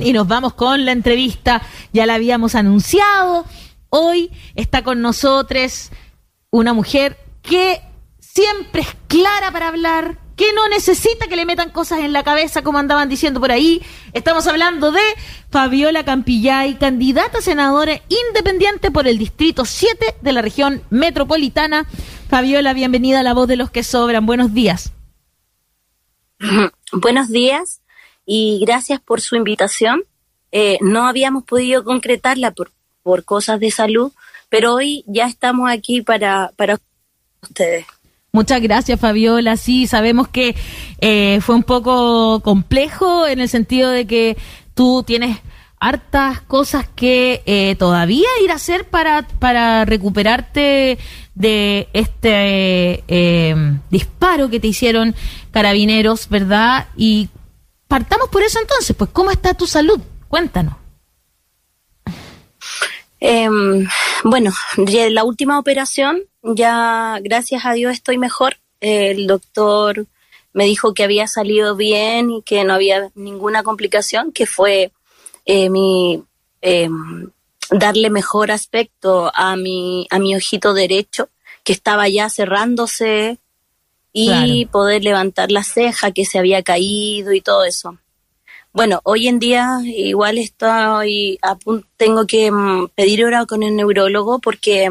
y nos vamos con la entrevista. Ya la habíamos anunciado. Hoy está con nosotros una mujer que siempre es clara para hablar, que no necesita que le metan cosas en la cabeza como andaban diciendo por ahí. Estamos hablando de Fabiola Campillay, candidata a senadora independiente por el Distrito 7 de la región metropolitana. Fabiola, bienvenida a La Voz de los que Sobran. Buenos días. Buenos días y gracias por su invitación. Eh, no habíamos podido concretarla por, por cosas de salud, pero hoy ya estamos aquí para, para ustedes. Muchas gracias, Fabiola. Sí, sabemos que eh, fue un poco complejo en el sentido de que tú tienes hartas cosas que eh, todavía ir a hacer para, para recuperarte de este disparo que te hicieron carabineros, ¿verdad? Y partamos por eso entonces, pues, ¿cómo está tu salud? Cuéntanos. Em, bueno, la última operación, ya gracias a Dios estoy mejor. el doctor me dijo que había salido bien y que no había ninguna complicación, que fue eh, mi em, darle mejor aspecto a mi, a mi ojito derecho, que estaba ya cerrándose, y poder levantar la ceja que se había caído y todo eso. Bueno, hoy en día igual estoy a tengo que mm, pedir hora con el neurólogo porque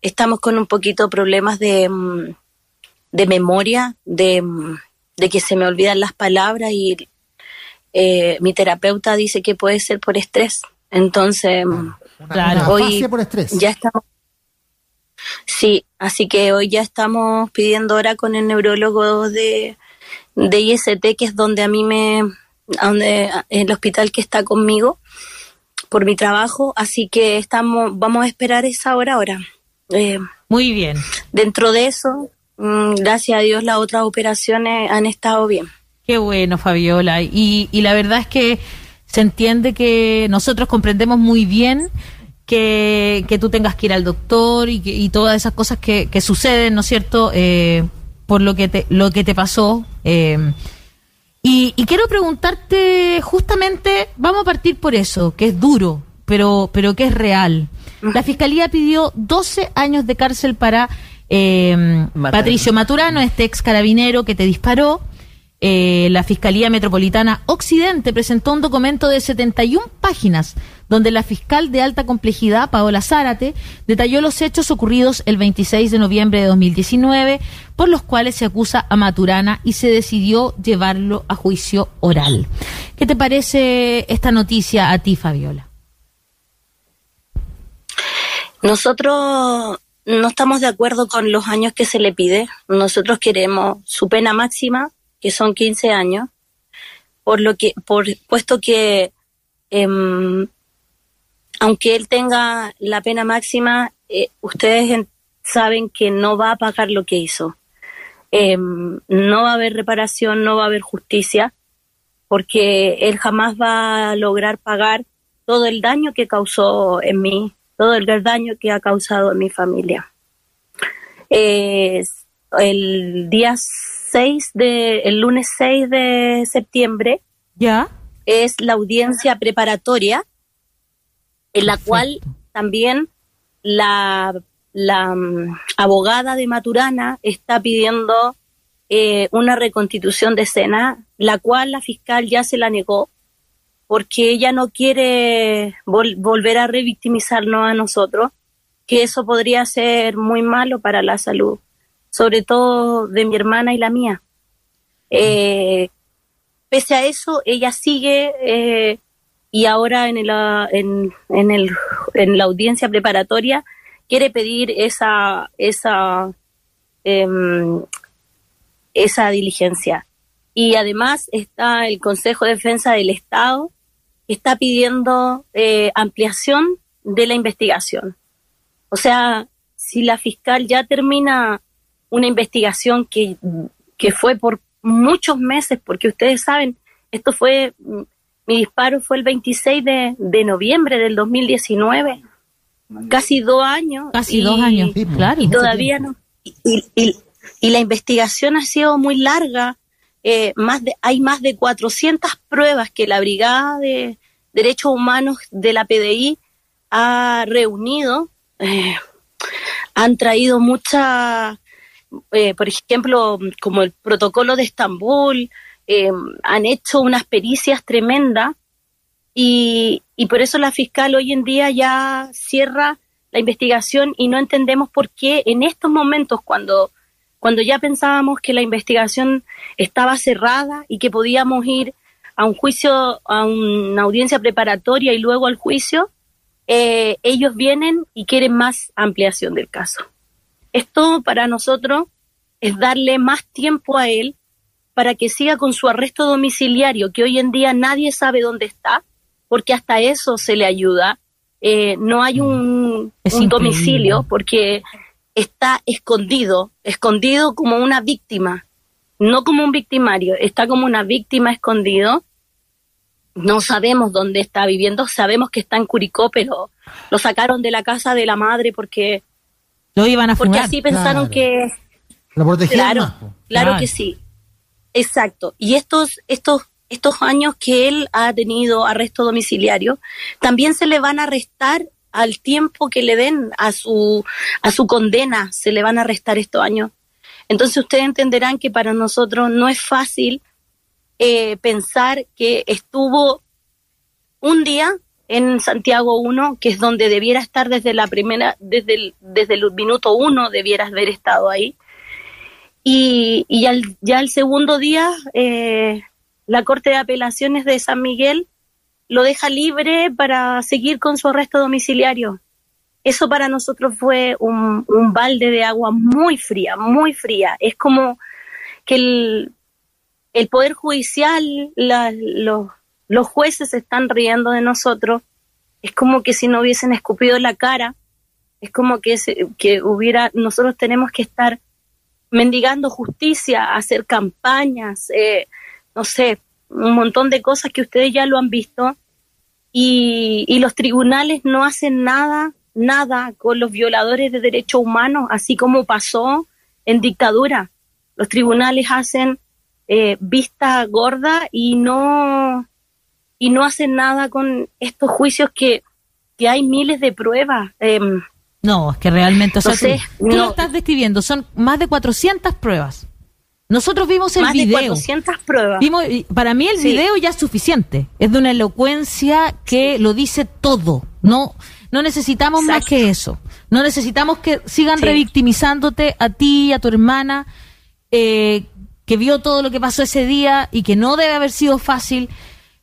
estamos con un poquito problemas de, mm, de memoria, de, mm, de, que se me olvidan las palabras y eh, mi terapeuta dice que puede ser por estrés. Entonces, claro, hoy por estrés. ya estamos. Sí, así que hoy ya estamos pidiendo hora con el neurólogo de, de IST, que es donde a mí me, donde, el hospital que está conmigo por mi trabajo, así que estamos, vamos a esperar esa hora ahora. Eh, Muy bien. Dentro de eso, mm, gracias a Dios, las otras operaciones han estado bien. Qué bueno, Fabiola. Y, y la verdad es que se entiende que nosotros comprendemos muy bien que, que tú tengas que ir al doctor y, que, y todas esas cosas que, que suceden, ¿no es cierto? Eh, por lo que te, lo que te pasó. Eh, y, quiero preguntarte justamente, vamos a partir por eso, que es duro, pero, pero que es real. La fiscalía pidió 12 años de cárcel para eh, Patricio Maturano, este ex carabinero que te disparó. Eh, la Fiscalía Metropolitana Occidente presentó un documento de 71 páginas donde la fiscal de alta complejidad, Paola Zárate, detalló los hechos ocurridos el 26 de noviembre de 2019, por los cuales se acusa a Maturana y se decidió llevarlo a juicio oral. ¿Qué te parece esta noticia a ti, Fabiola? Nosotros no estamos de acuerdo con los años que se le pide. Nosotros queremos su pena máxima que son 15 años, por lo que, por, puesto que em, aunque él tenga la pena máxima, eh, ustedes saben que no va a pagar lo que hizo. Em, no va a haber reparación, no va a haber justicia, porque él jamás va a lograr pagar todo el daño que causó en mí, todo el daño que ha causado en mi familia. el día de, el lunes 6 de septiembre, ya es la audiencia preparatoria, en la cual también la, la mm, abogada de Maturana está pidiendo eh, una reconstitución de escena, la cual la fiscal ya se la negó porque ella no quiere volver a revictimizarnos a nosotros, que eso podría ser muy malo para la salud sobre todo de mi hermana y la mía. Eh, pese a eso, ella sigue eh, y ahora en, el, en, en, el, en la audiencia preparatoria quiere pedir esa, esa, em, esa diligencia. Y además está el Consejo de Defensa del Estado que está pidiendo eh, ampliación de la investigación. O sea, si la fiscal ya termina una investigación que, que fue por muchos meses, porque ustedes saben, esto fue, mi disparo fue el 26 de, de noviembre del 2019, casi dos años. Casi dos años, claro. Y todavía no. Y, y, y, la investigación ha sido muy larga. Eh, más de, hay más de 400 pruebas que la brigada de, Derechos Humanos de la PDI ha reunido, eh, han traído mucha, eh, por ejemplo, como el protocolo de Estambul, eh, han hecho unas pericias tremendas y, y por eso la fiscal hoy en día ya cierra la investigación y no entendemos por qué en estos momentos cuando cuando ya pensábamos que la investigación estaba cerrada y que podíamos ir a un juicio, a una audiencia preparatoria y luego al juicio, eh, ellos vienen y quieren más ampliación del caso. Esto para nosotros es darle más tiempo a él para que siga con su arresto domiciliario, que hoy en día nadie sabe dónde está, porque hasta eso se le ayuda. Eh, no hay un, un domicilio, porque está escondido, escondido como una víctima, no como un victimario, está como una víctima escondido. No sabemos dónde está viviendo, sabemos que está en Curicó, pero lo sacaron de la casa de la madre porque lo iban a Porque así pensaron que lo claro, claro, que sí. Exacto. Y estos estos estos años que él ha tenido arresto domiciliario, también se le van a arrestar al tiempo que le den a su, a su condena, se le van a restar estos años. Entonces ustedes entenderán que para nosotros no es fácil eh, pensar que estuvo un día en Santiago 1, que es donde debiera estar desde la primera, desde el, desde el minuto uno debiera haber estado ahí. Y, y ya el segundo día, eh, la Corte de Apelaciones de San Miguel lo deja libre para seguir con su arresto domiciliario. Eso para nosotros fue un, balde de agua muy fría, muy fría. Es como que el, el Poder Judicial, los, jueces están riendo de nosotros. Es como que si no hubiesen escupido la cara. Es como que, que hubiera, nosotros tenemos que estar mendigando justicia, hacer campañas, eh, no sé, un montón de cosas que ustedes ya lo han visto y, los tribunales no hacen nada, nada con los violadores de derechos humanos, así como pasó en dictadura. Los tribunales hacen eh, vista gorda y no y no hacen nada con estos juicios que, que hay miles de pruebas. Em, no, es que realmente, o sea, tú, lo estás describiendo, son más de 400 pruebas. Nosotros vimos el Más video. De 400 pruebas. Vimos, para mí el video ya es suficiente. Es de una elocuencia que lo dice todo. No, no necesitamos más que eso. No necesitamos que sigan revictimizándote a ti a tu hermana, eh, que vio todo lo que pasó ese día y que no debe haber sido fácil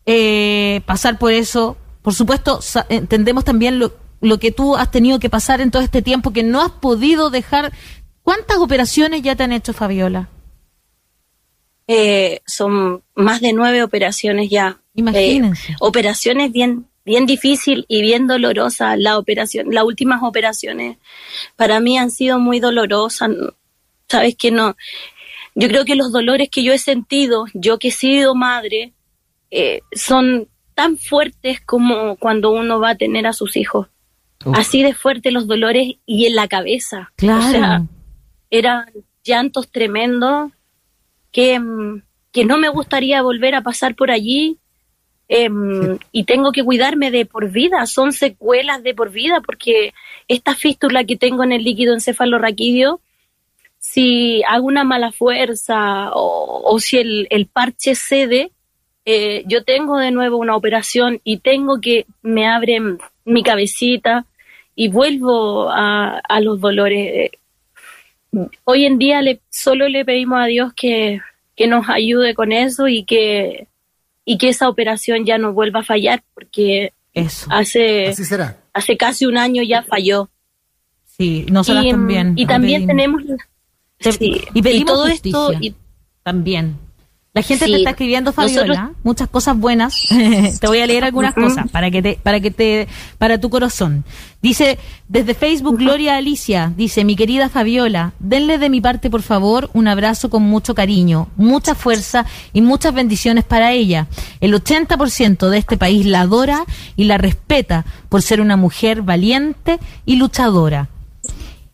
eh, pasar por eso. Por supuesto, entendemos también lo, lo que tú has tenido que pasar en todo este tiempo, que no has podido dejar. ¿Cuántas operaciones ya te han hecho, Fabiola? Eh, son más de nueve operaciones ya. Imagínense. Eh, operaciones bien, bien difícil y bien dolorosas. La operación, las últimas operaciones para mí han sido muy dolorosas. Sabes que no. Yo creo que los dolores que yo he sentido, yo que he sido madre, eh, son tan fuertes como cuando uno va a tener a sus hijos. Así de fuertes los dolores y en la cabeza. Claro. O sea, eran llantos tremendos que, mm, que no me gustaría volver a pasar por allí em, y tengo que cuidarme de por vida, son secuelas de por vida, porque esta fístula que tengo en el líquido encefalorraquídeo, si hago una mala fuerza o, si el, el, parche cede, eh, yo tengo de nuevo una operación y tengo que me abren mi cabecita y vuelvo a, a los dolores hoy en día le, solo le pedimos a Dios que, nos ayude con eso y que, y que esa operación ya no vuelva a fallar, porque hace, hace casi un año ya falló. Sí, nosotros también. Y también tenemos... y pedimos todo esto también. La gente te está escribiendo, Fabiola, muchas cosas buenas. te voy a leer algunas cosas para que te, para que te, para tu corazón. Dice, desde Facebook, Gloria Alicia, dice, mi querida Fabiola, denle de mi parte, por favor, un abrazo con mucho cariño, mucha fuerza y muchas bendiciones para ella. El 80% de este país la adora y la respeta por ser una mujer valiente y luchadora.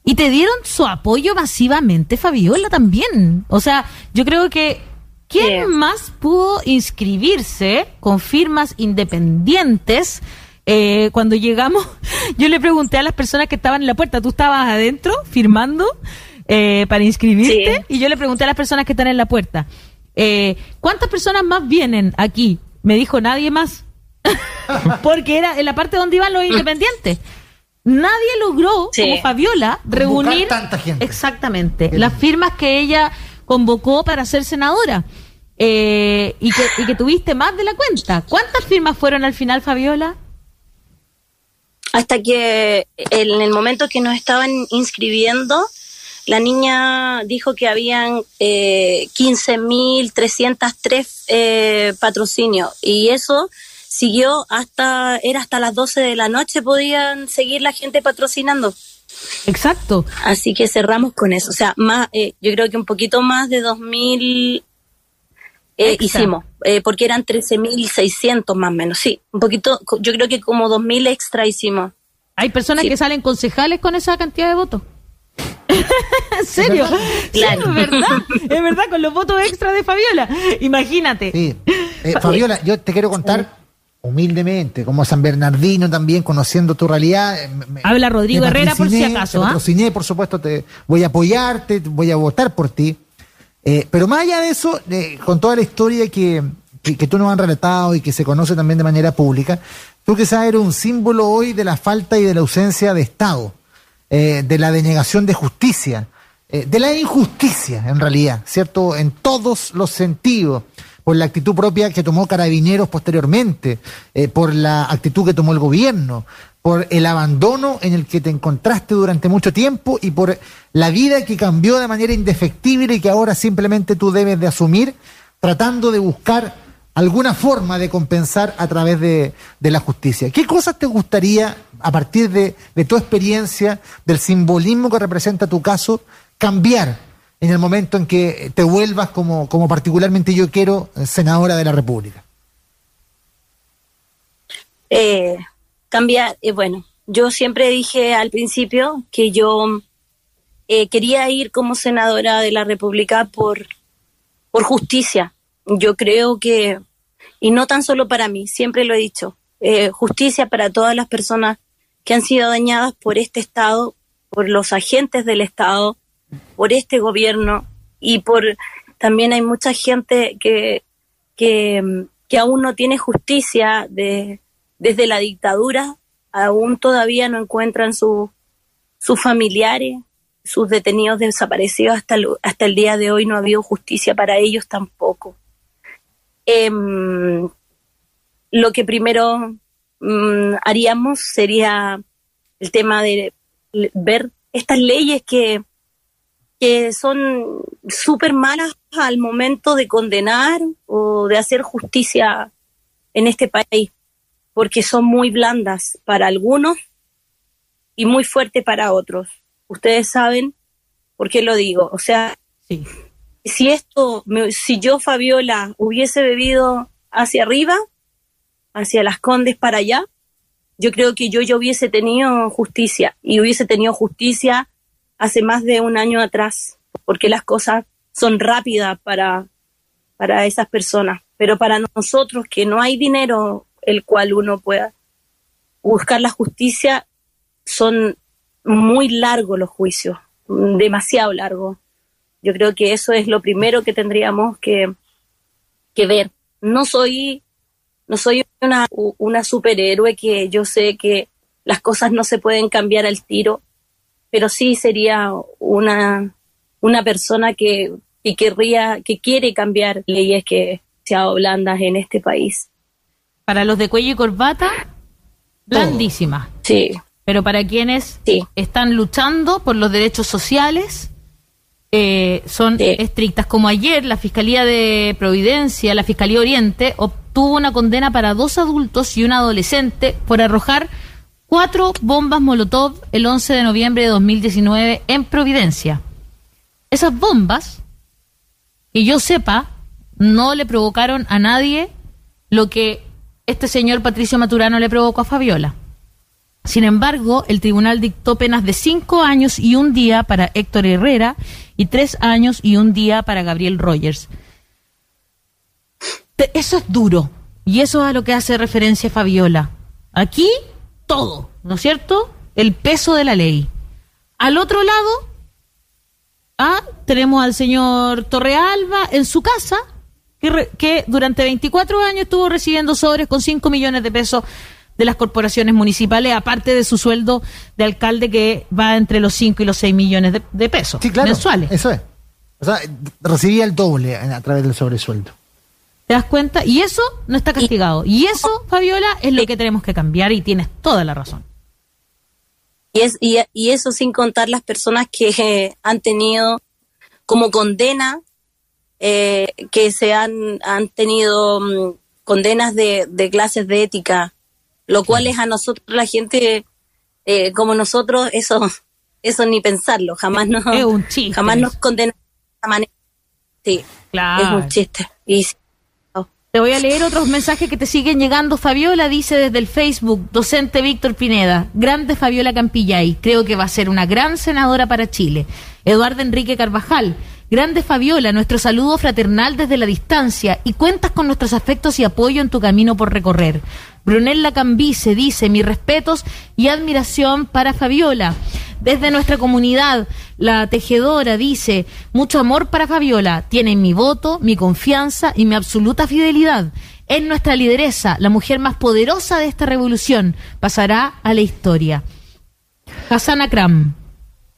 Y te dieron su apoyo masivamente, Fabiola, también. O sea, yo creo que ¿Quién más pudo inscribirse con firmas independientes? Eh, cuando llegamos, yo le pregunté a las personas que estaban en la puerta, ¿tú estabas adentro firmando eh, para inscribirte? Y yo le pregunté a las personas que están en la puerta, eh, ¿cuántas personas más vienen aquí? Me dijo nadie más. Porque era en la parte donde iban los independientes. Nadie logró, como Fabiola, reunir tanta gente. exactamente las firmas que ella convocó para ser senadora. Eh, y, que, y que tuviste más de la cuenta. ¿Cuántas firmas fueron al final, Fabiola? Hasta que en el momento que nos estaban inscribiendo, la niña dijo que habían eh, 15.303 eh, patrocinios y eso siguió hasta, era hasta las 12 de la noche, podían seguir la gente patrocinando. Exacto. Así que cerramos con eso. O sea, más, eh, yo creo que un poquito más de 2.000 eh, hicimos, eh, porque eran 13.600 más o menos. Sí, un poquito, yo creo que como 2.000 extra hicimos. Hay personas que salen concejales con esa cantidad de votos. ¿En serio? Claro. es verdad, es verdad, con los votos extra de Fabiola. Imagínate. Sí. Fabiola, yo te quiero contar humildemente, como San Bernardino también, conociendo tu realidad. Eh, Habla Rodrigo Herrera por si acaso. Te ¿ah? por supuesto, te voy a apoyarte, voy a votar por ti. Eh, pero más allá de eso, eh, con toda la historia que, que, tú nos has relatado y que se conoce también de manera pública, tú que sabes, eres un símbolo hoy de la falta y de la ausencia de Estado, de la denegación de justicia, de la injusticia en realidad, ¿cierto? En todos los sentidos por la actitud propia que tomó Carabineros posteriormente, eh, por la actitud que tomó el gobierno, por el abandono en el que te encontraste durante mucho tiempo y por la vida que cambió de manera indefectible y que ahora simplemente tú debes de asumir, tratando de buscar alguna forma de compensar a través de, la justicia. ¿Qué cosas te gustaría, a partir de, de tu experiencia, del simbolismo que representa tu caso, cambiar en el momento en que te vuelvas como, como particularmente yo quiero senadora de la República? Eh, cambiar, eh, bueno, yo siempre dije al principio que yo eh, quería ir como senadora de la República por, por justicia. Yo creo que, y no tan solo para mí, siempre lo he dicho, eh, justicia para todas las personas que han sido dañadas por este Estado, por los agentes del Estado, por este gobierno y por también hay mucha gente que, que, aún no tiene justicia de, desde la dictadura, aún todavía no encuentran sus familiares, sus detenidos desaparecidos hasta el, hasta el día de hoy no ha habido justicia para ellos tampoco. Em, lo que primero mm, haríamos sería el tema de ver estas leyes que, que son súper malas al momento de condenar o de hacer justicia en este país, porque son muy blandas para algunos y muy fuertes para otros. Ustedes saben por qué lo digo. O sea, si esto, si yo, Fabiola, hubiese bebido hacia arriba, hacia las Condes para allá, yo creo que yo, yo hubiese tenido justicia y hubiese tenido justicia hace más de un año atrás, porque las cosas son rápidas para, para esas personas, pero para nosotros que no hay dinero el cual uno pueda buscar la justicia, son muy largos los juicios, demasiado largos. Yo creo que eso es lo primero que tendríamos que, que ver. No soy, no soy una, una superhéroe que yo sé que las cosas no se pueden cambiar al tiro, pero sí sería una, una persona que, que querría, que quiere cambiar leyes que sean blandas en este país. Para los de cuello y corbata, blandísimas. Sí. Pero para quienes están luchando por los derechos sociales, eh, son estrictas. Como ayer la Fiscalía de Providencia, la Fiscalía Oriente, obtuvo una condena para dos adultos y un adolescente por arrojar cuatro bombas Molotov el 11 de noviembre de 2019 en Providencia. Esas bombas, que yo sepa, no le provocaron a nadie lo que este señor Patricio Maturano le provocó a Fabiola. Sin embargo, el tribunal dictó penas de cinco años y un día para Héctor Herrera y tres años y un día para Gabriel Rogers. eso es duro. Y eso es a lo que hace referencia Fabiola. Aquí, todo, ¿no es cierto? El peso de la ley. Al otro lado, ah, tenemos al señor Torrealba en su casa, que, que durante 24 años estuvo recibiendo sobres con 5 millones de pesos de las corporaciones municipales, aparte de su sueldo de alcalde que va entre los 5 y los 6 millones de, pesos mensuales. Eso es. O sea, recibía el doble a través del sobresueldo. ¿Te das cuenta? Y eso no está castigado. Y eso, Fabiola, es lo que tenemos que cambiar y tienes toda la razón. Y, es, y, eso sin contar las personas que han tenido como condena, eh, que se han, han tenido mm, condenas de, de clases de ética lo cual es a nosotros, la gente eh, como nosotros, eso eso ni pensarlo, jamás nos, jamás nos condena de esa manera. Sí, claro. es un chiste. Y, Te voy a leer otros mensajes que te siguen llegando. Fabiola dice desde el Facebook, docente Víctor Pineda, grande Fabiola Campillay, creo que va a ser una gran senadora para Chile. Eduardo Enrique Carvajal, Grande Fabiola, nuestro saludo fraternal desde la distancia y cuentas con nuestros afectos y apoyo en tu camino por recorrer. Brunella Cambice dice, mis respetos y admiración para Fabiola. Desde nuestra comunidad, la tejedora dice, mucho amor para Fabiola, tiene mi voto, mi confianza y mi absoluta fidelidad. Es nuestra lideresa, la mujer más poderosa de esta revolución. Pasará a la historia. Hassan Akram.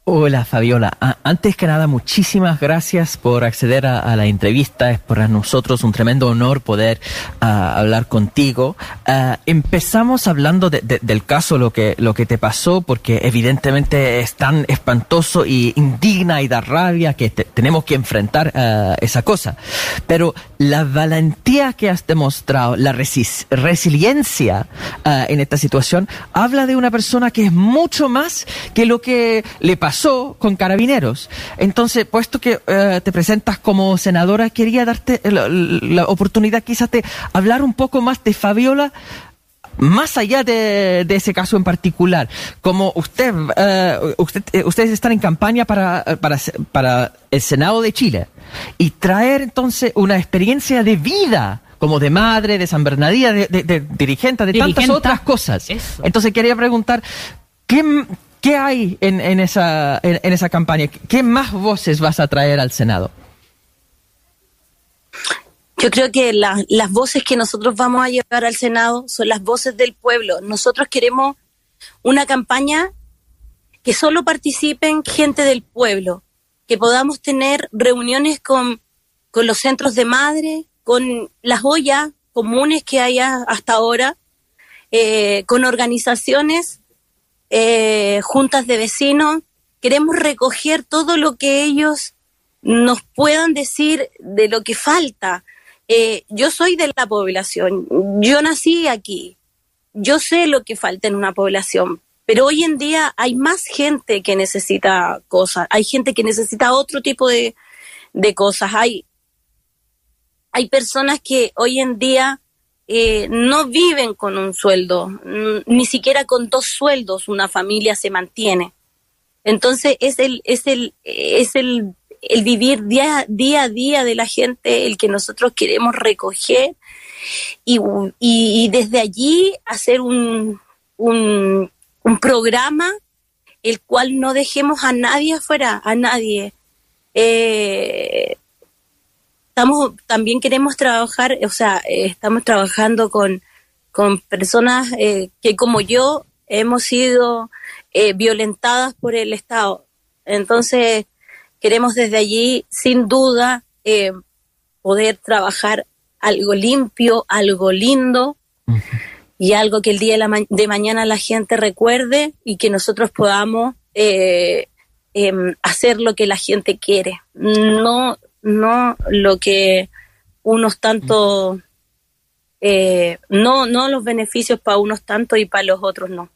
Hola Fabiola, antes que nada muchísimas gracias por acceder a, la entrevista, es para nosotros un tremendo honor poder ah, hablar contigo. Ah, empezamos hablando del caso, lo que, lo que te pasó, porque evidentemente es tan espantoso y indigna y da rabia que tenemos que enfrentar ah, esa cosa. Pero la valentía que has demostrado, la resiliencia en esta situación, habla de una persona que es mucho más que lo que le pasó pasó con carabineros. Entonces, puesto que eh, te presentas como senadora, quería darte la, oportunidad quizás de hablar un poco más de Fabiola más allá de, ese caso en particular, como usted, eh, usted eh, ustedes están en campaña para, para, para, el Senado de Chile y traer entonces una experiencia de vida como de madre, de San Bernardino, de, dirigente, de tantas otras cosas. Entonces quería preguntar, ¿qué, ¿Qué hay en, en esa, en, esa campaña? ¿Qué más voces vas a traer al Senado? Yo creo que las voces que nosotros vamos a llevar al Senado son las voces del pueblo. Nosotros queremos una campaña que solo participen gente del pueblo, que podamos tener reuniones con, los centros de madre, con las ollas comunes que haya hasta ahora, eh, con organizaciones eh, juntas de vecinos, queremos recoger todo lo que ellos nos puedan decir de lo que falta. Eh, yo soy de la población, yo nací aquí, yo sé lo que falta en una población, pero hoy en día hay más gente que necesita cosas, hay gente que necesita otro tipo de, de cosas, hay, hay personas que hoy en día eh, no viven con un sueldo, ni siquiera con dos sueldos una familia se mantiene. Entonces es el, es el, es el, el vivir día, día a día de la gente el que nosotros queremos recoger y, y, desde allí hacer un, un, un, programa el cual no dejemos a nadie afuera, a nadie. Eh, estamos, también queremos trabajar, o sea, eh, estamos trabajando con, con personas eh, que como yo hemos sido eh, violentadas por el Estado. Entonces, queremos desde allí, sin duda, poder trabajar algo limpio, algo lindo y algo que el día de, de, mañana la gente recuerde y que nosotros podamos em, hacer lo que la gente quiere. No no lo que unos tanto, eh, no, no los beneficios para unos tantos y para los otros no.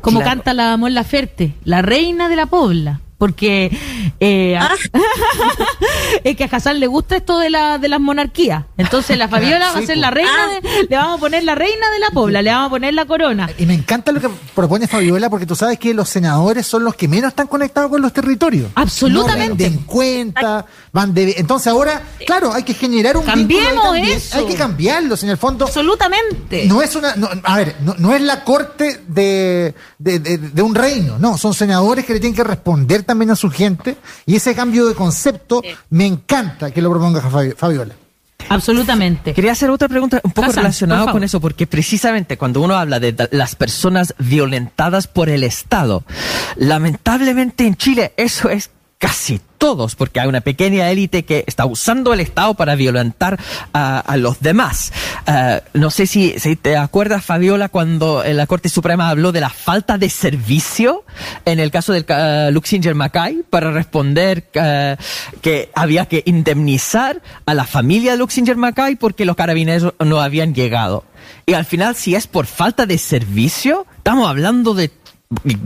Como canta la Mon Laferte, la reina de la Pobla. Porque eh, es que a Hassan le gusta esto de, la, de las monarquías. Entonces la Fabiola va a ser la reina, de, le vamos a poner la reina de la Pobla, le vamos a poner la corona. Y me encanta lo que propone Fabiola, porque tú sabes que los senadores son los que menos están conectados con los territorios. Absolutamente. No cuenta, van de... Entonces ahora, claro, hay que generar un Cambiemos eso. Hay que cambiarlos, en el fondo. Absolutamente. No es una... a ver, no, es la corte de, de, de un reino, no, son senadores que le tienen que responder también a su gente y ese cambio de concepto me encanta que lo proponga Fabiola. Absolutamente. Quería hacer otra pregunta un poco relacionada con eso, porque precisamente cuando uno habla de las personas violentadas por el Estado, lamentablemente en Chile eso es casi todos, porque hay una pequeña élite que está usando el Estado para violentar a, los demás. Eh, no sé si, te acuerdas, Fabiola, cuando la Corte Suprema habló de la falta de servicio en el caso del uh, Luxinger Mackay para responder eh, que había que indemnizar a la familia de Luxinger Mackay porque los carabineros no habían llegado. Y al final, si es por falta de servicio, estamos hablando de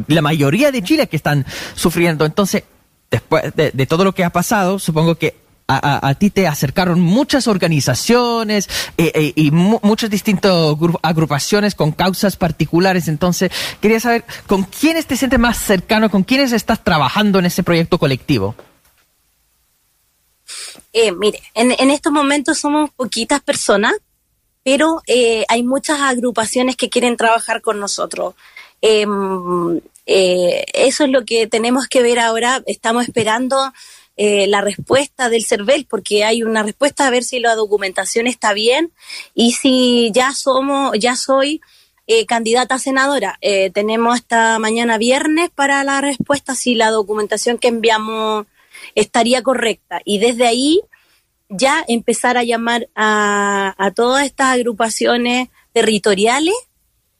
la mayoría de Chile que están sufriendo. Entonces, después de, todo lo que ha pasado, supongo que a, ti te acercaron muchas organizaciones eh, eh, y muchas distintas agrupaciones con causas particulares. Entonces, quería saber con quiénes te sientes más cercano, con quiénes estás trabajando en ese proyecto colectivo. Eh, mire, en, en, estos momentos somos poquitas personas, pero hay muchas agrupaciones que quieren trabajar con nosotros. Em, eh, eso es lo que tenemos que ver ahora. Estamos esperando eh, la respuesta del CERVEL, porque hay una respuesta a ver si la documentación está bien y si ya somos, ya soy eh, candidata a senadora. tenemos hasta mañana viernes para la respuesta si la documentación que enviamos estaría correcta. Y desde ahí ya empezar a llamar a, a todas estas agrupaciones territoriales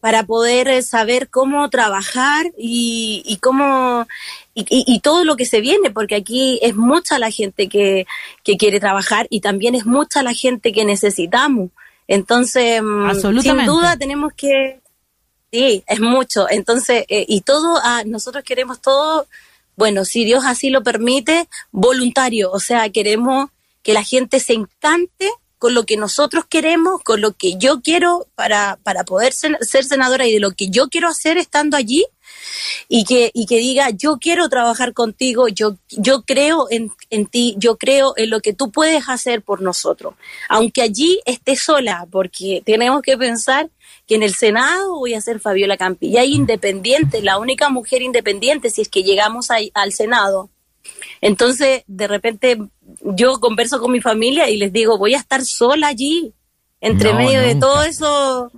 para poder eh, saber cómo trabajar y, y cómo y, y, todo lo que se viene, porque aquí es mucha la gente que, que, quiere trabajar y también es mucha la gente que necesitamos. Entonces, mm, sin duda tenemos que, sí, es mucho. Entonces, eh, y todo, ah, nosotros queremos todo, bueno, si Dios así lo permite, voluntario. O sea, queremos que la gente se encante con lo que nosotros queremos, con lo que yo quiero para, para poder ser, senadora y de lo que yo quiero hacer estando allí. Y que, y que diga, yo quiero trabajar contigo, yo, yo creo en, en ti, yo creo en lo que tú puedes hacer por nosotros, aunque allí esté sola, porque tenemos que pensar que en el Senado voy a ser Fabiola Campi, y hay independiente, la única mujer independiente si es que llegamos al Senado. Entonces, de repente, yo converso con mi familia y les digo, voy a estar sola allí, entre medio de todo eso.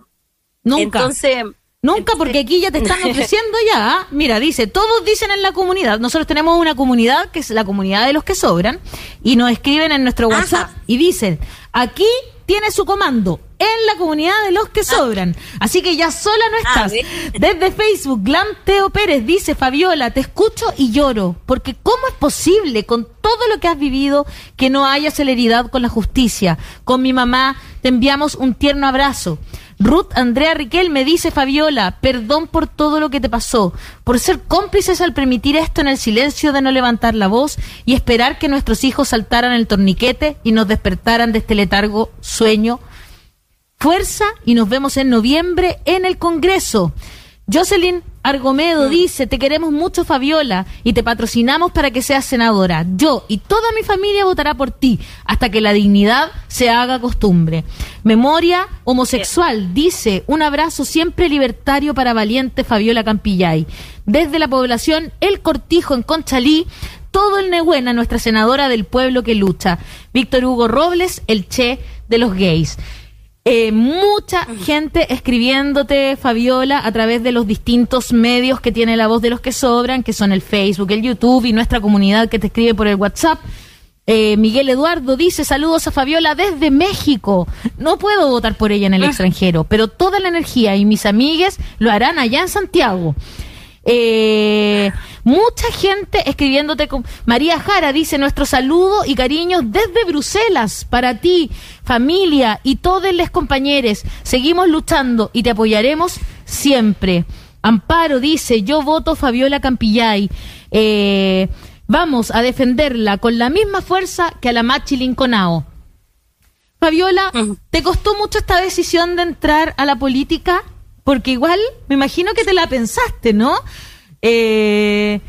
Nunca. Entonces, Nunca, porque aquí ya te están ofreciendo ya. ¿ah? Mira, dice, todos dicen en la comunidad. Nosotros tenemos una comunidad que es la comunidad de los que sobran y nos escriben en nuestro WhatsApp y dicen, aquí tiene su comando en la comunidad de los que ah. sobran. Así que ya sola no ah, estás. Desde Facebook, Glam Teo Pérez dice, Fabiola, te escucho y lloro, porque ¿cómo es posible con todo lo que has vivido que no haya celeridad con la justicia? Con mi mamá te enviamos un tierno abrazo. Ruth Andrea Riquel me dice, Fabiola, perdón por todo lo que te pasó, por ser cómplices al permitir esto en el silencio de no levantar la voz y esperar que nuestros hijos saltaran el torniquete y nos despertaran de este letargo sueño. Fuerza y nos vemos en noviembre en el Congreso. Jocelyn Argomedo mm. dice, te queremos mucho Fabiola y te patrocinamos para que seas senadora. Yo y toda mi familia votará por ti hasta que la dignidad se haga costumbre. Memoria homosexual dice, un abrazo siempre libertario para valiente Fabiola Campillay. Desde la población El Cortijo en Conchalí, todo el Nehuena, nuestra senadora del pueblo que lucha. Víctor Hugo Robles, el Che de los gays. Eh, mucha gente escribiéndote, Fabiola, a través de los distintos medios que tiene la voz de los que sobran, que son el Facebook, el YouTube y nuestra comunidad que te escribe por el WhatsApp. Eh, Miguel Eduardo dice saludos a Fabiola desde México. No puedo votar por ella en el ah. extranjero, pero toda la energía y mis amigues lo harán allá en Santiago. Eh, mucha gente escribiéndote con María Jara dice nuestro saludo y cariños desde Bruselas para ti, familia y todos los compañeros. Seguimos luchando y te apoyaremos siempre. Amparo dice yo voto Fabiola Campillay. Eh, vamos a defenderla con la misma fuerza que a la Machi Linconao. Fabiola, ¿te costó mucho esta decisión de entrar a la política? Porque igual me imagino que te la pensaste, ¿no? Eh,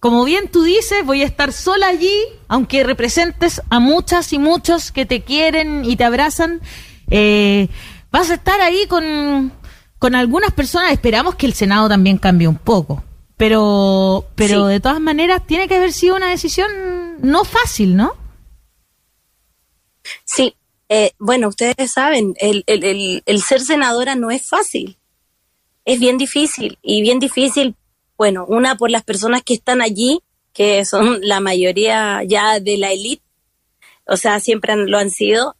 como bien tú dices, voy a estar sola allí, aunque representes a muchas y muchos que te quieren y te abrazan. Eh, vas a estar ahí con, con algunas personas. Esperamos que el Senado también cambie un poco. Pero, pero de todas maneras tiene que haber sido una decisión no fácil, ¿no? Sí, eh, bueno, ustedes saben, el, el, el, ser senadora no es fácil, es bien difícil y bien difícil, bueno, una por las personas que están allí, que son la mayoría ya de la élite, o sea, siempre lo han sido,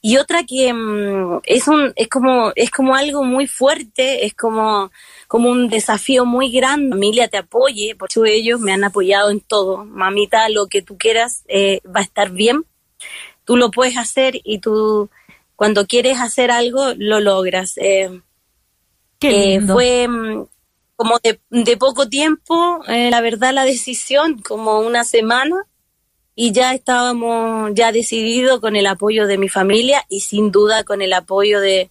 y otra que mm, es un es como es como algo muy fuerte es como como un desafío muy grande. Familia te apoye por eso ellos me han apoyado en todo. Mamita lo que tú quieras eh, va a estar bien. Tú lo puedes hacer y tú cuando quieres hacer algo lo logras. Eh, Qué fue mm, como de, de, poco tiempo eh, la verdad la decisión como una semana y ya estábamos ya decididos con el apoyo de mi familia y sin duda con el apoyo de,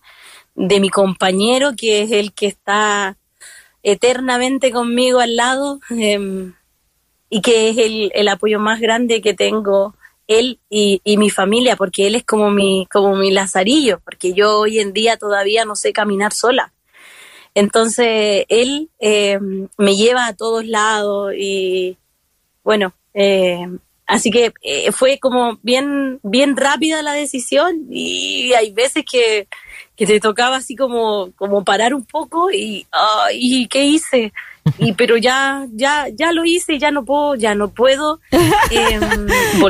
de mi compañero, que es el que está eternamente conmigo al lado eh, y que es el, el, apoyo más grande que tengo él y, y, mi familia, porque él es como mi, como mi lazarillo, porque yo hoy en día todavía no sé caminar sola. Entonces él eh, me lleva a todos lados y bueno, eh, Así que eh, fue como bien, bien rápida la decisión y hay veces que, que te tocaba así como, como parar un poco y, ¿y ¿qué hice? Y pero ya, ya, ya lo hice, ya no puedo, ya no puedo eh,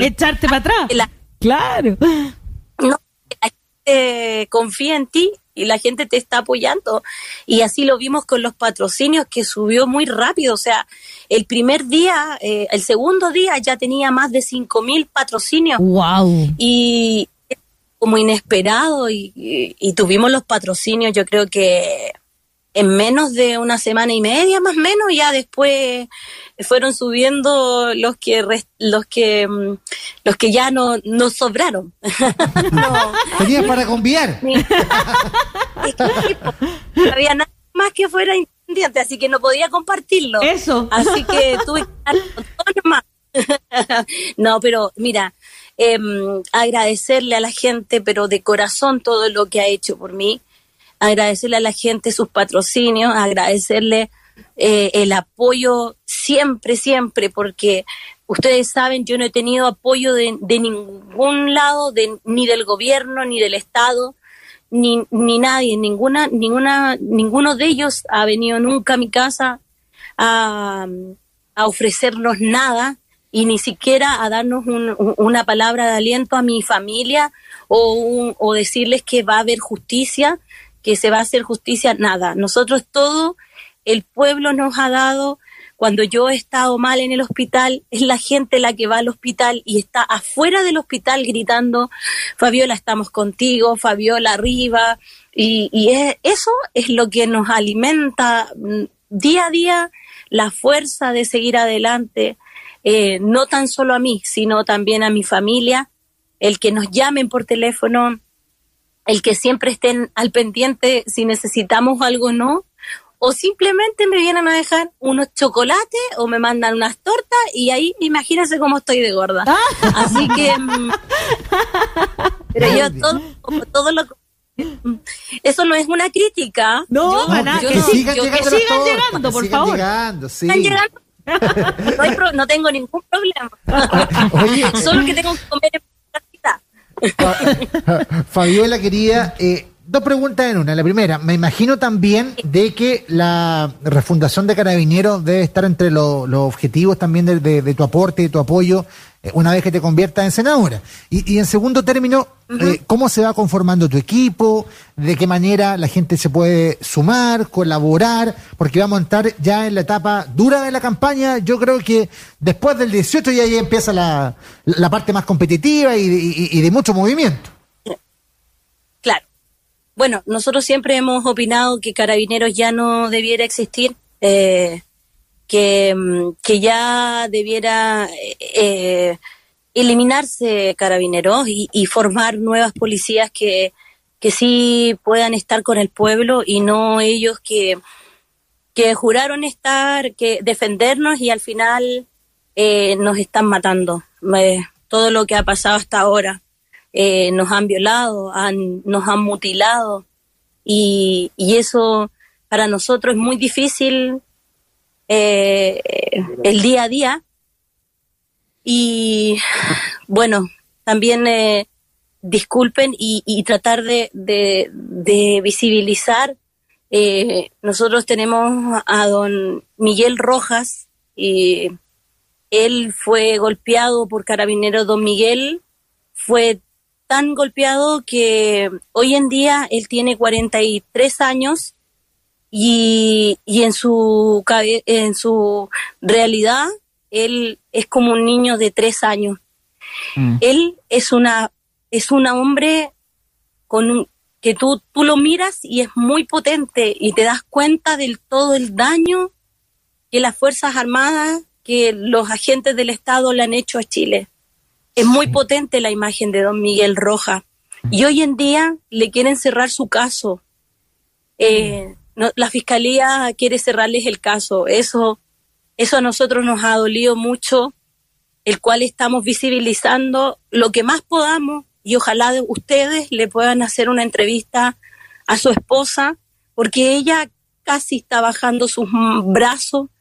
echarte para atrás. claro. No, la gente confía en ti y la gente te está apoyando. Y así lo vimos con los patrocinios que subió muy rápido. O sea, el primer día, eh, el segundo día ya tenía más de cinco mil patrocinios. ¡Wow! Y como inesperado y, y, tuvimos los patrocinios, yo creo que en menos de una semana y media más o menos, ya después fueron subiendo los que los que mm, los que ya no, no sobraron. no. Tenía para conviar. no había nada más que fuera independiente, así que no podía compartirlo. Eso. Así que tuve que estar con todo más. no, pero mira, eh, agradecerle a la gente, pero de corazón todo lo que ha hecho por mí agradecerle a la gente sus patrocinios, agradecerle eh, el apoyo siempre, siempre, porque ustedes saben, yo no he tenido apoyo de, de ningún lado, de, ni del gobierno, ni del Estado, ni, ni nadie, ninguna, ninguna, ninguno de ellos ha venido nunca a mi casa a, a ofrecernos nada y ni siquiera a darnos un, una palabra de aliento a mi familia o, un, o decirles que va a haber justicia que se va a hacer justicia, nada. Nosotros todo, el pueblo nos ha dado, cuando yo he estado mal en el hospital, es la gente la que va al hospital y está afuera del hospital gritando, Fabiola, estamos contigo, Fabiola, arriba. Y, y eso es lo que nos alimenta mm, día a día la fuerza de seguir adelante, eh, no tan solo a mí, sino también a mi familia, el que nos llamen por teléfono, el que siempre estén al pendiente si necesitamos algo o no, o simplemente me vienen a dejar unos chocolates o me mandan unas tortas y ahí imagínense cómo estoy de gorda. Así que... Mm, pero yo todo, todo lo... Eso no es una crítica. No, que, sigan llegando, por favor. Llegando, sí. Están llegando. No, no, tengo ningún problema. Solo que tengo que comer en Fabiola quería, eh, dos preguntas en una. La primera, me imagino también de que la refundación de Carabineros debe estar entre los objetivos también de, tu aporte, de tu apoyo, eh, una vez que te conviertas en senadora. Y, en segundo término, eh, ¿cómo se va conformando tu equipo? ¿De qué manera la gente se puede sumar, colaborar? Porque vamos a estar ya en la etapa dura de la campaña. Yo creo que después del 18 ya, ya empieza la, la parte más competitiva y, y de mucho movimiento. Bueno, nosotros siempre hemos opinado que Carabineros ya no debiera existir. Eh, que, mm, que ya debiera eh, eliminarse carabineros y, y, formar nuevas policías que, que sí puedan estar con el pueblo y no ellos que, que juraron estar, que defendernos y al final eh, nos están matando. Eh, todo lo que ha pasado hasta ahora. Eh, nos han violado, han, nos han mutilado y, y, eso para nosotros es muy difícil eh, el día a día. Y bueno, también eh, disculpen y, tratar de, de, de visibilizar. Eh, nosotros tenemos a don Miguel Rojas y él fue golpeado por carabineros. Don Miguel fue tan golpeado que hoy en día él tiene 43 años y, y en, su, en su realidad él es como un niño de tres años. Mm. Él es una es un hombre con un, que tú, tú lo miras y es muy potente y te das cuenta del todo el daño que las Fuerzas Armadas, que los agentes del Estado le han hecho a Chile. Es muy potente la imagen de don Miguel Roja. Y hoy en día le quieren cerrar su caso. Eh, no, la fiscalía quiere cerrarles el caso. Eso, eso a nosotros nos ha dolido mucho, el cual estamos visibilizando lo que más podamos y ojalá de ustedes le puedan hacer una entrevista a su esposa, porque ella casi está bajando sus brazos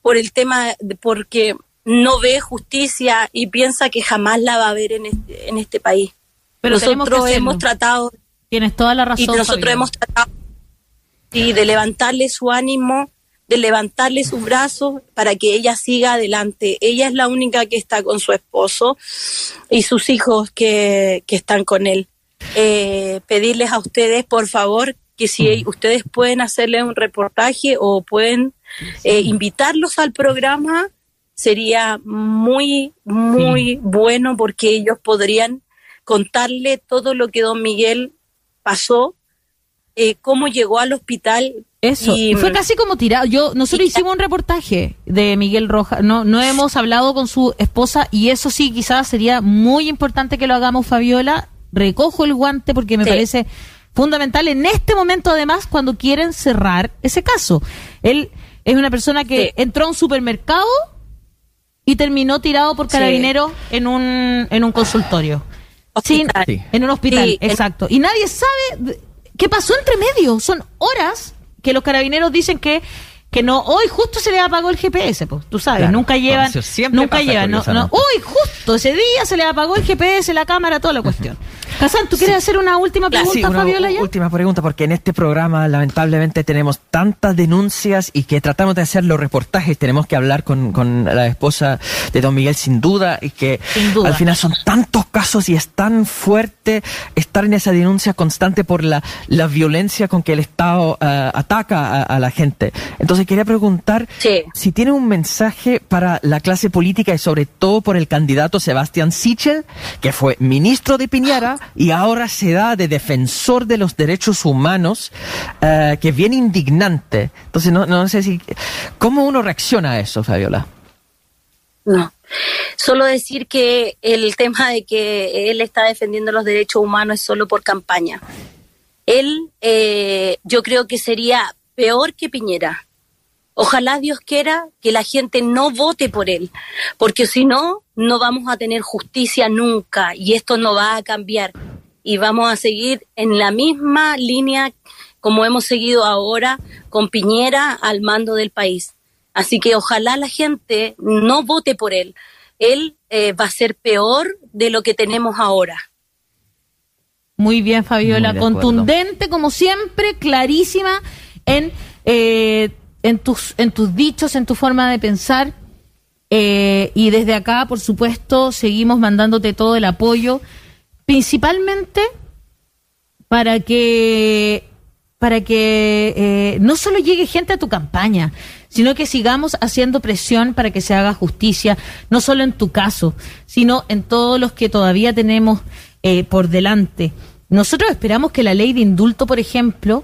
por el tema, de, porque no ve justicia y piensa que jamás la va a ver en este, en este país. Pero nosotros hemos tratado. Tienes toda la razón. Y nosotros Fabián. hemos tratado sí, de levantarle su ánimo, de levantarle sus brazos para que ella siga adelante. Ella es la única que está con su esposo y sus hijos que, que están con él. Eh, pedirles a ustedes, por favor, que si ustedes pueden hacerle un reportaje o pueden eh, invitarlos al programa, sería muy, muy sí. bueno porque ellos podrían contarle todo lo que don Miguel pasó, eh, cómo llegó al hospital. Eso, y, fue casi como tirado. Yo, nosotros hicimos un reportaje de Miguel Rojas, no, no hemos hablado con su esposa y eso sí quizás sería muy importante que lo hagamos, Fabiola. Recojo el guante porque me sí. parece fundamental en este momento además cuando quieren cerrar ese caso. Él es una persona que sí. entró a un supermercado y terminó tirado por carabineros sí. en un en un consultorio. Sí, en un hospital, sí, exacto. Y nadie sabe qué pasó entre medio. Son horas que los carabineros dicen que que no hoy justo se le apagó el GPS, pues tú sabes, claro, nunca llevan nunca llevan, no, no, hoy justo ese día se le apagó el GPS, la cámara, toda la cuestión. Hassan, ¿tú quieres sí. hacer una última pregunta, sí, una Fabiola? Ya? Última pregunta, porque en este programa lamentablemente tenemos tantas denuncias y que tratamos de hacer los reportajes, tenemos que hablar con, con la esposa de don Miguel sin duda, y que duda. al final son tantos casos y es tan fuerte estar en esa denuncia constante por la, la violencia con que el Estado uh, ataca a, a, la gente. Entonces quería preguntar sí. si tiene un mensaje para la clase política y sobre todo por el candidato Sebastián Sichel, que fue ministro de Piñera y ahora se da de defensor de los derechos humanos, uh, que es bien indignante. Entonces, no, sé si. ¿Cómo uno reacciona a eso, Fabiola? No. Solo decir que el tema de que él está defendiendo los derechos humanos es solo por campaña. Él, eh, yo creo que sería peor que Piñera. Ojalá Dios quiera que la gente no vote por él, porque si no, no vamos a tener justicia nunca y esto no va a cambiar y vamos a seguir en la misma línea como hemos seguido ahora con Piñera al mando del país. Así que ojalá la gente no vote por él. Él eh, va a ser peor de lo que tenemos ahora. Muy bien, Fabiola. Muy Contundente, como siempre, clarísima en eh, en tus, en tus dichos, en tu forma de pensar. Eh, y desde acá, por supuesto, seguimos mandándote todo el apoyo, principalmente para que para que eh, no solo llegue gente a tu campaña, sino que sigamos haciendo presión para que se haga justicia, no solo en tu caso, sino en todos los que todavía tenemos eh, por delante. Nosotros esperamos que la ley de indulto, por ejemplo,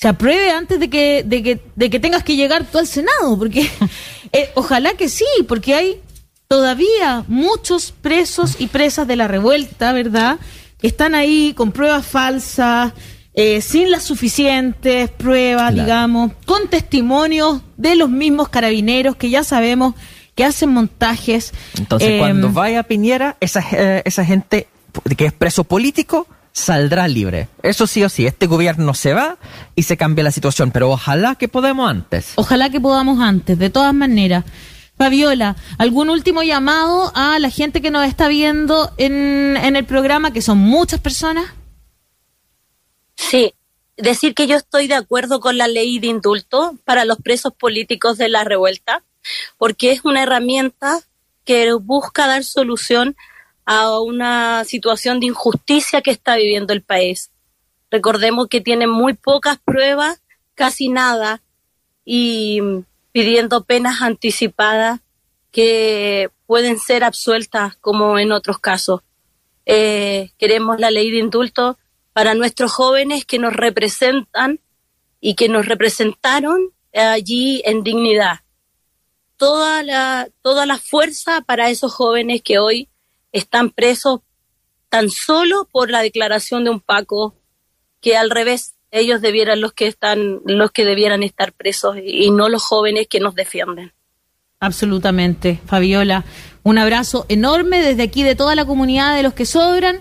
se apruebe antes de que, de que, de que tengas que llegar tú al Senado, porque Eh, ojalá que sí, porque hay todavía muchos presos y presas de la revuelta, ¿verdad? Que están ahí con pruebas falsas, eh, sin las suficientes pruebas, Claro. digamos, con testimonios de los mismos carabineros que ya sabemos que hacen montajes. Entonces, Eh, cuando vaya Piñera, esa, eh, esa gente que es preso político saldrá libre. Eso sí o sí, este gobierno se va y se cambia la situación, pero ojalá que podamos antes. Ojalá que podamos antes, de todas maneras. Fabiola, ¿algún último llamado a la gente que nos está viendo en, en el programa, que son muchas personas? Sí, decir que yo estoy de acuerdo con la ley de indulto para los presos políticos de la revuelta, porque es una herramienta que busca dar solución a una situación de injusticia que está viviendo el país. Recordemos que tienen muy pocas pruebas, casi nada, y pidiendo penas anticipadas que pueden ser absueltas como en otros casos. Eh, queremos la ley de indulto para nuestros jóvenes que nos representan y que nos representaron allí en dignidad. Toda la, toda la fuerza para esos jóvenes que hoy están presos tan solo por la declaración de un Paco, que al revés, ellos debieran los que están, los que debieran estar presos y no los jóvenes que nos defienden. Absolutamente, Fabiola. Un abrazo enorme desde aquí de toda la comunidad de los que sobran.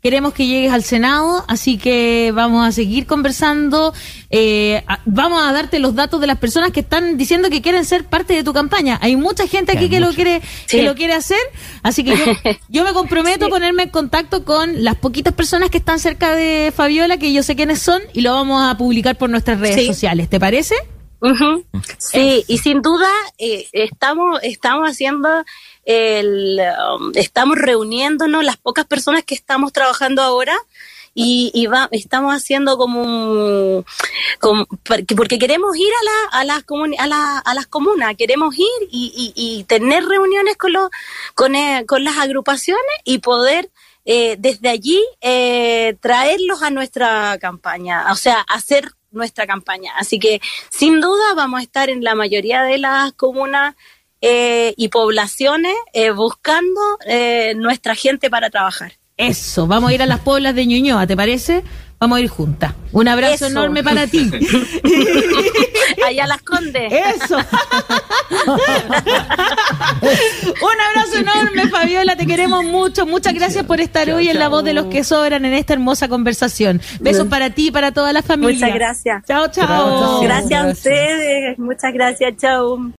Queremos que llegues al Senado, así que vamos a seguir conversando. Eh, vamos a darte los datos de las personas que están diciendo que quieren ser parte de tu campaña. Hay mucha gente aquí que lo quiere, Sí. que lo quiere hacer, así que yo, yo me comprometo a ponerme en contacto con las poquitas personas que están cerca de Fabiola, que yo sé quiénes son, y lo vamos a publicar por nuestras redes Sí. sociales. ¿Te parece? Ujú. Sí, y sin duda eh, estamos, estamos haciendo el, um, estamos reuniéndonos las pocas personas que estamos trabajando ahora y, y va, estamos haciendo como un, porque, queremos ir a, la, a, las comuni- a, la- a las comunas, queremos ir y, y- y tener reuniones con, los, con, eh, con las agrupaciones y poder eh, desde allí eh, traerlos a nuestra campaña, o sea, hacer nuestra campaña. Así que sin duda vamos a estar en la mayoría de las comunas eh, y poblaciones eh, buscando eh, nuestra gente para trabajar. Eso, vamos a ir a las poblas de Ñuñoa, ¿te parece? Vamos a ir juntas. Un abrazo Eso. enorme para ti. Allá las condes. Eso. Un abrazo enorme, Fabiola, te queremos mucho. Muchas gracias por estar hoy en La Voz de los que Sobran en esta hermosa conversación. Besos para ti y para toda la familia. Muchas gracias. Chao, chao. Chao, chao. Gracias a ustedes. Muchas gracias. Chao.